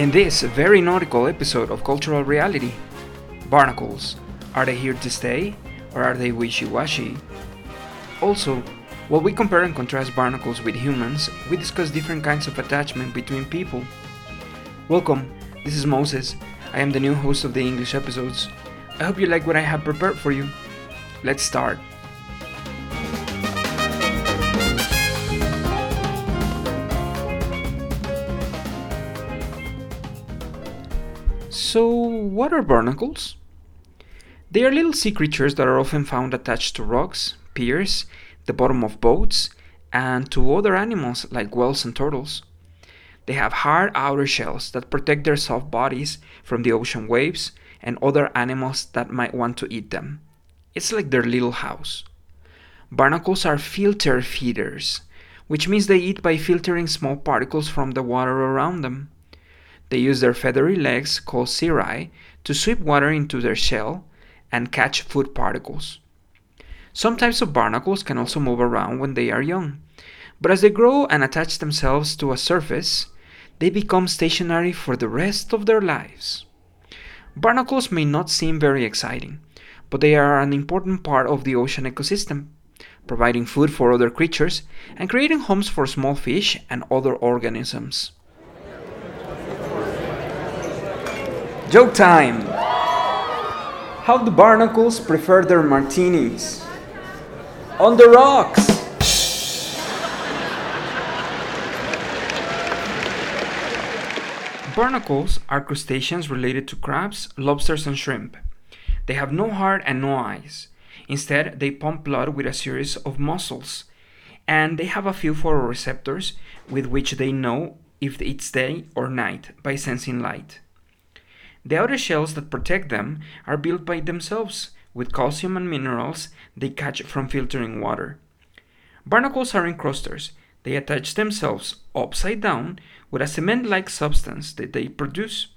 In this very nautical episode of Cultural Reality, barnacles are they here to stay or are they wishy washy? Also, while we compare and contrast barnacles with humans, we discuss different kinds of attachment between people. Welcome, this is Moses. I am the new host of the English episodes. I hope you like what I have prepared for you. Let's start. So, what are barnacles? They are little sea creatures that are often found attached to rocks, piers, the bottom of boats, and to other animals like whales and turtles. They have hard outer shells that protect their soft bodies from the ocean waves and other animals that might want to eat them. It's like their little house. Barnacles are filter feeders, which means they eat by filtering small particles from the water around them. They use their feathery legs, called cirri, to sweep water into their shell and catch food particles. Some types of barnacles can also move around when they are young, but as they grow and attach themselves to a surface, they become stationary for the rest of their lives. Barnacles may not seem very exciting, but they are an important part of the ocean ecosystem, providing food for other creatures and creating homes for small fish and other organisms. Joke time! How do barnacles prefer their martinis? On the rocks! Barnacles are crustaceans related to crabs, lobsters, and shrimp. They have no heart and no eyes. Instead, they pump blood with a series of muscles, and they have a few photoreceptors with which they know if it's day or night by sensing light. The outer shells that protect them are built by themselves with calcium and minerals they catch from filtering water. Barnacles are encrusters. They attach themselves upside down with a cement like substance that they produce.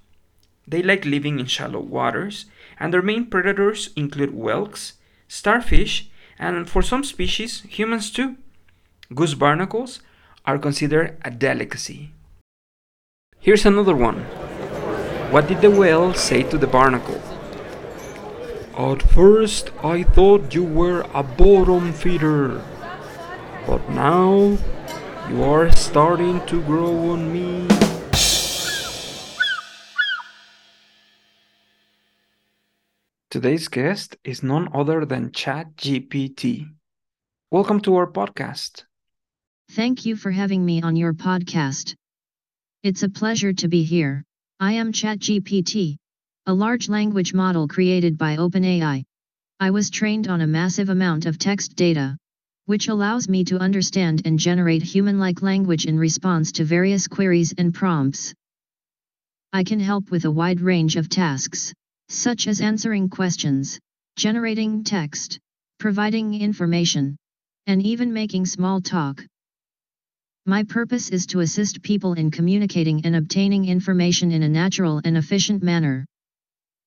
They like living in shallow waters, and their main predators include whelks, starfish, and for some species, humans too. Goose barnacles are considered a delicacy. Here's another one. What did the whale say to the barnacle? At first, I thought you were a bottom feeder, but now you are starting to grow on me. Today's guest is none other than ChatGPT. Welcome to our podcast. Thank you for having me on your podcast. It's a pleasure to be here. I am ChatGPT, a large language model created by OpenAI. I was trained on a massive amount of text data, which allows me to understand and generate human-like language in response to various queries and prompts. I can help with a wide range of tasks, such as answering questions, generating text, providing information, and even making small talk. My purpose is to assist people in communicating and obtaining information in a natural and efficient manner.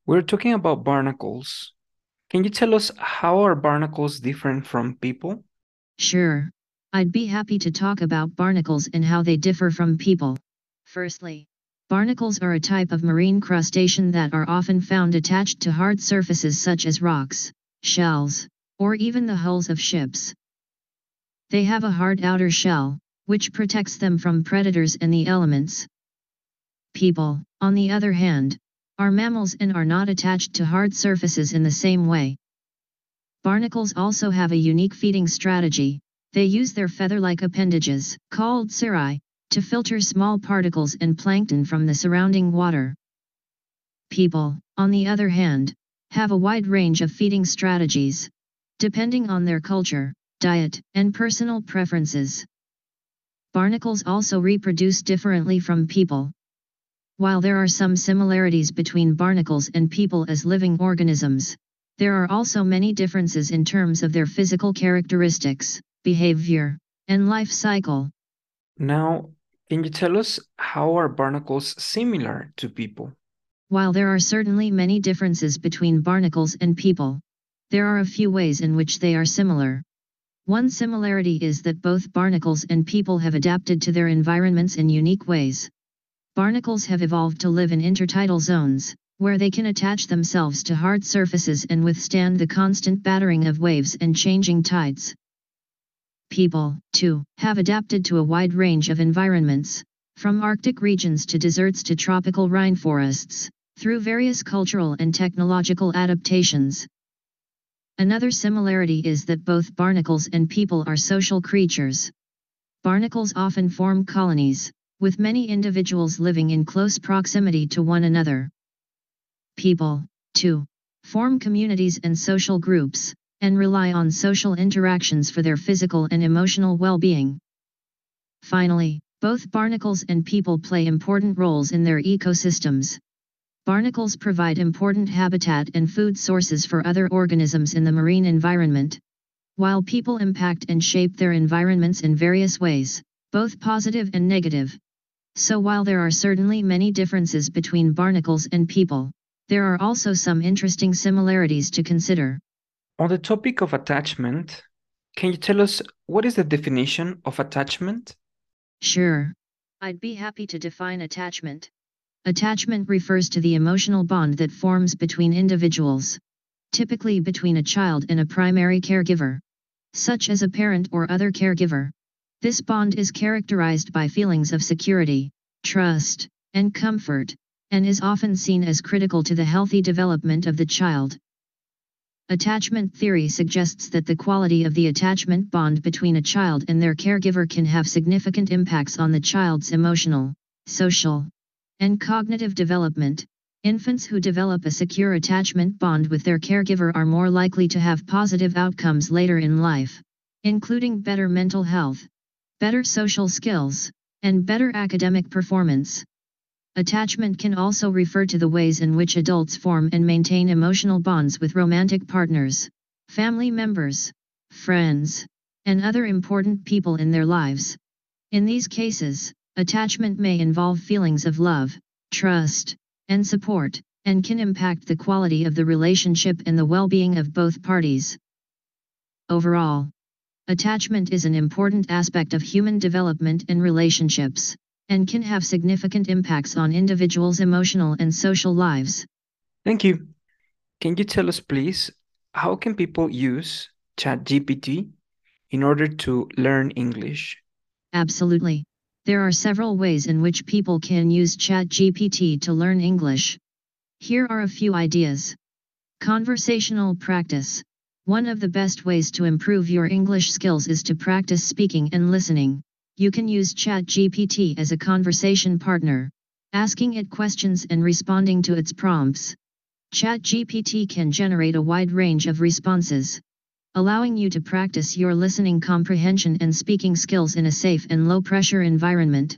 We're talking about barnacles. Can you tell us how are barnacles different from people? Sure. I'd be happy to talk about barnacles and how they differ from people. Firstly, barnacles are a type of marine crustacean that are often found attached to hard surfaces such as rocks, shells, or even the hulls of ships. They have a hard outer shell, which protects them from predators and the elements. People, on the other hand, are mammals and are not attached to hard surfaces in the same way. Barnacles also have a unique feeding strategy, they use their feather-like appendages, called cirri, to filter small particles and plankton from the surrounding water. People, on the other hand, have a wide range of feeding strategies, depending on their culture, diet, and personal preferences. Barnacles also reproduce differently from people. While there are some similarities between barnacles and people as living organisms, there are also many differences in terms of their physical characteristics, behavior, and life cycle. Now, can you tell us how are barnacles similar to people? While there are certainly many differences between barnacles and people, there are a few ways in which they are similar. One similarity is that both barnacles and people have adapted to their environments in unique ways. Barnacles have evolved to live in intertidal zones, where they can attach themselves to hard surfaces and withstand the constant battering of waves and changing tides. People, too, have adapted to a wide range of environments, from Arctic regions to deserts to tropical rainforests, through various cultural and technological adaptations. Another similarity is that both barnacles and people are social creatures. Barnacles often form colonies, with many individuals living in close proximity to one another. People, too, form communities and social groups, and rely on social interactions for their physical and emotional well-being. Finally, both barnacles and people play important roles in their ecosystems. Barnacles provide important habitat and food sources for other organisms in the marine environment, while people impact and shape their environments in various ways, both positive and negative. So while there are certainly many differences between barnacles and people, there are also some interesting similarities to consider. On the topic of attachment, can you tell us what is the definition of attachment? Sure. I'd be happy to define attachment. Attachment refers to the emotional bond that forms between individuals, typically between a child and a primary caregiver, such as a parent or other caregiver. This bond is characterized by feelings of security, trust, and comfort, and is often seen as critical to the healthy development of the child. Attachment theory suggests that the quality of the attachment bond between a child and their caregiver can have significant impacts on the child's emotional, social, and cognitive development. Infants who develop a secure attachment bond with their caregiver are more likely to have positive outcomes later in life, including better mental health, better social skills, and better academic performance. Attachment can also refer to the ways in which adults form and maintain emotional bonds with romantic partners, family members, friends, and other important people in their lives. In these cases, attachment may involve feelings of love, trust, and support, and can impact the quality of the relationship and the well-being of both parties. Overall, attachment is an important aspect of human development and relationships and can have significant impacts on individuals' emotional and social lives. Thank you. Can you tell us, please, how can people use ChatGPT in order to learn English? Absolutely. There are several ways in which people can use ChatGPT to learn English. Here are a few ideas. Conversational practice. One of the best ways to improve your English skills is to practice speaking and listening. You can use ChatGPT as a conversation partner, asking it questions and responding to its prompts. ChatGPT can generate a wide range of responses, allowing you to practice your listening comprehension and speaking skills in a safe and low-pressure environment.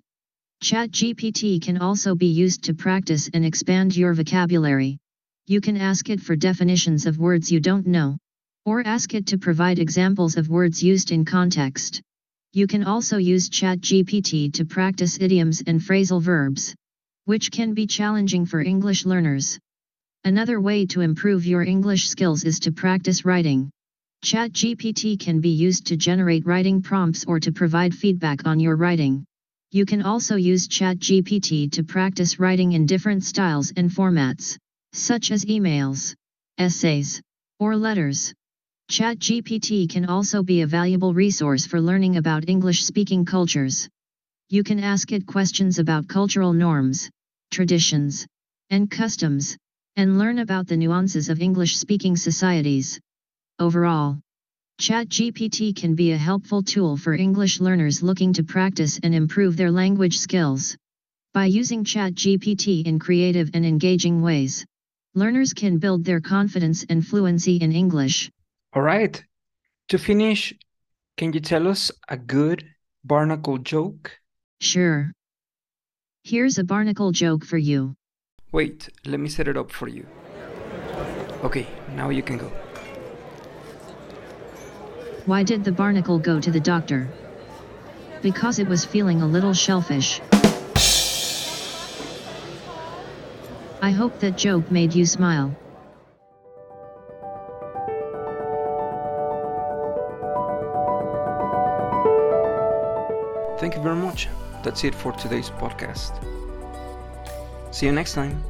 ChatGPT can also be used to practice and expand your vocabulary. You can ask it for definitions of words you don't know, or ask it to provide examples of words used in context. You can also use ChatGPT to practice idioms and phrasal verbs, which can be challenging for English learners. Another way to improve your English skills is to practice writing. ChatGPT can be used to generate writing prompts or to provide feedback on your writing. You can also use ChatGPT to practice writing in different styles and formats, such as emails, essays, or letters. ChatGPT can also be a valuable resource for learning about English-speaking cultures. You can ask it questions about cultural norms, traditions, and customs, and learn about the nuances of English-speaking societies. Overall, ChatGPT can be a helpful tool for English learners looking to practice and improve their language skills. By using ChatGPT in creative and engaging ways, learners can build their confidence and fluency in English. All right. To finish, can you tell us a good barnacle joke? Sure. Here's a barnacle joke for you. Wait, let me set it up for you. Okay, now you can go. Why did the barnacle go to the doctor? Because it was feeling a little shellfish. I hope that joke made you smile. Thank you very much. That's it for today's podcast. See you next time.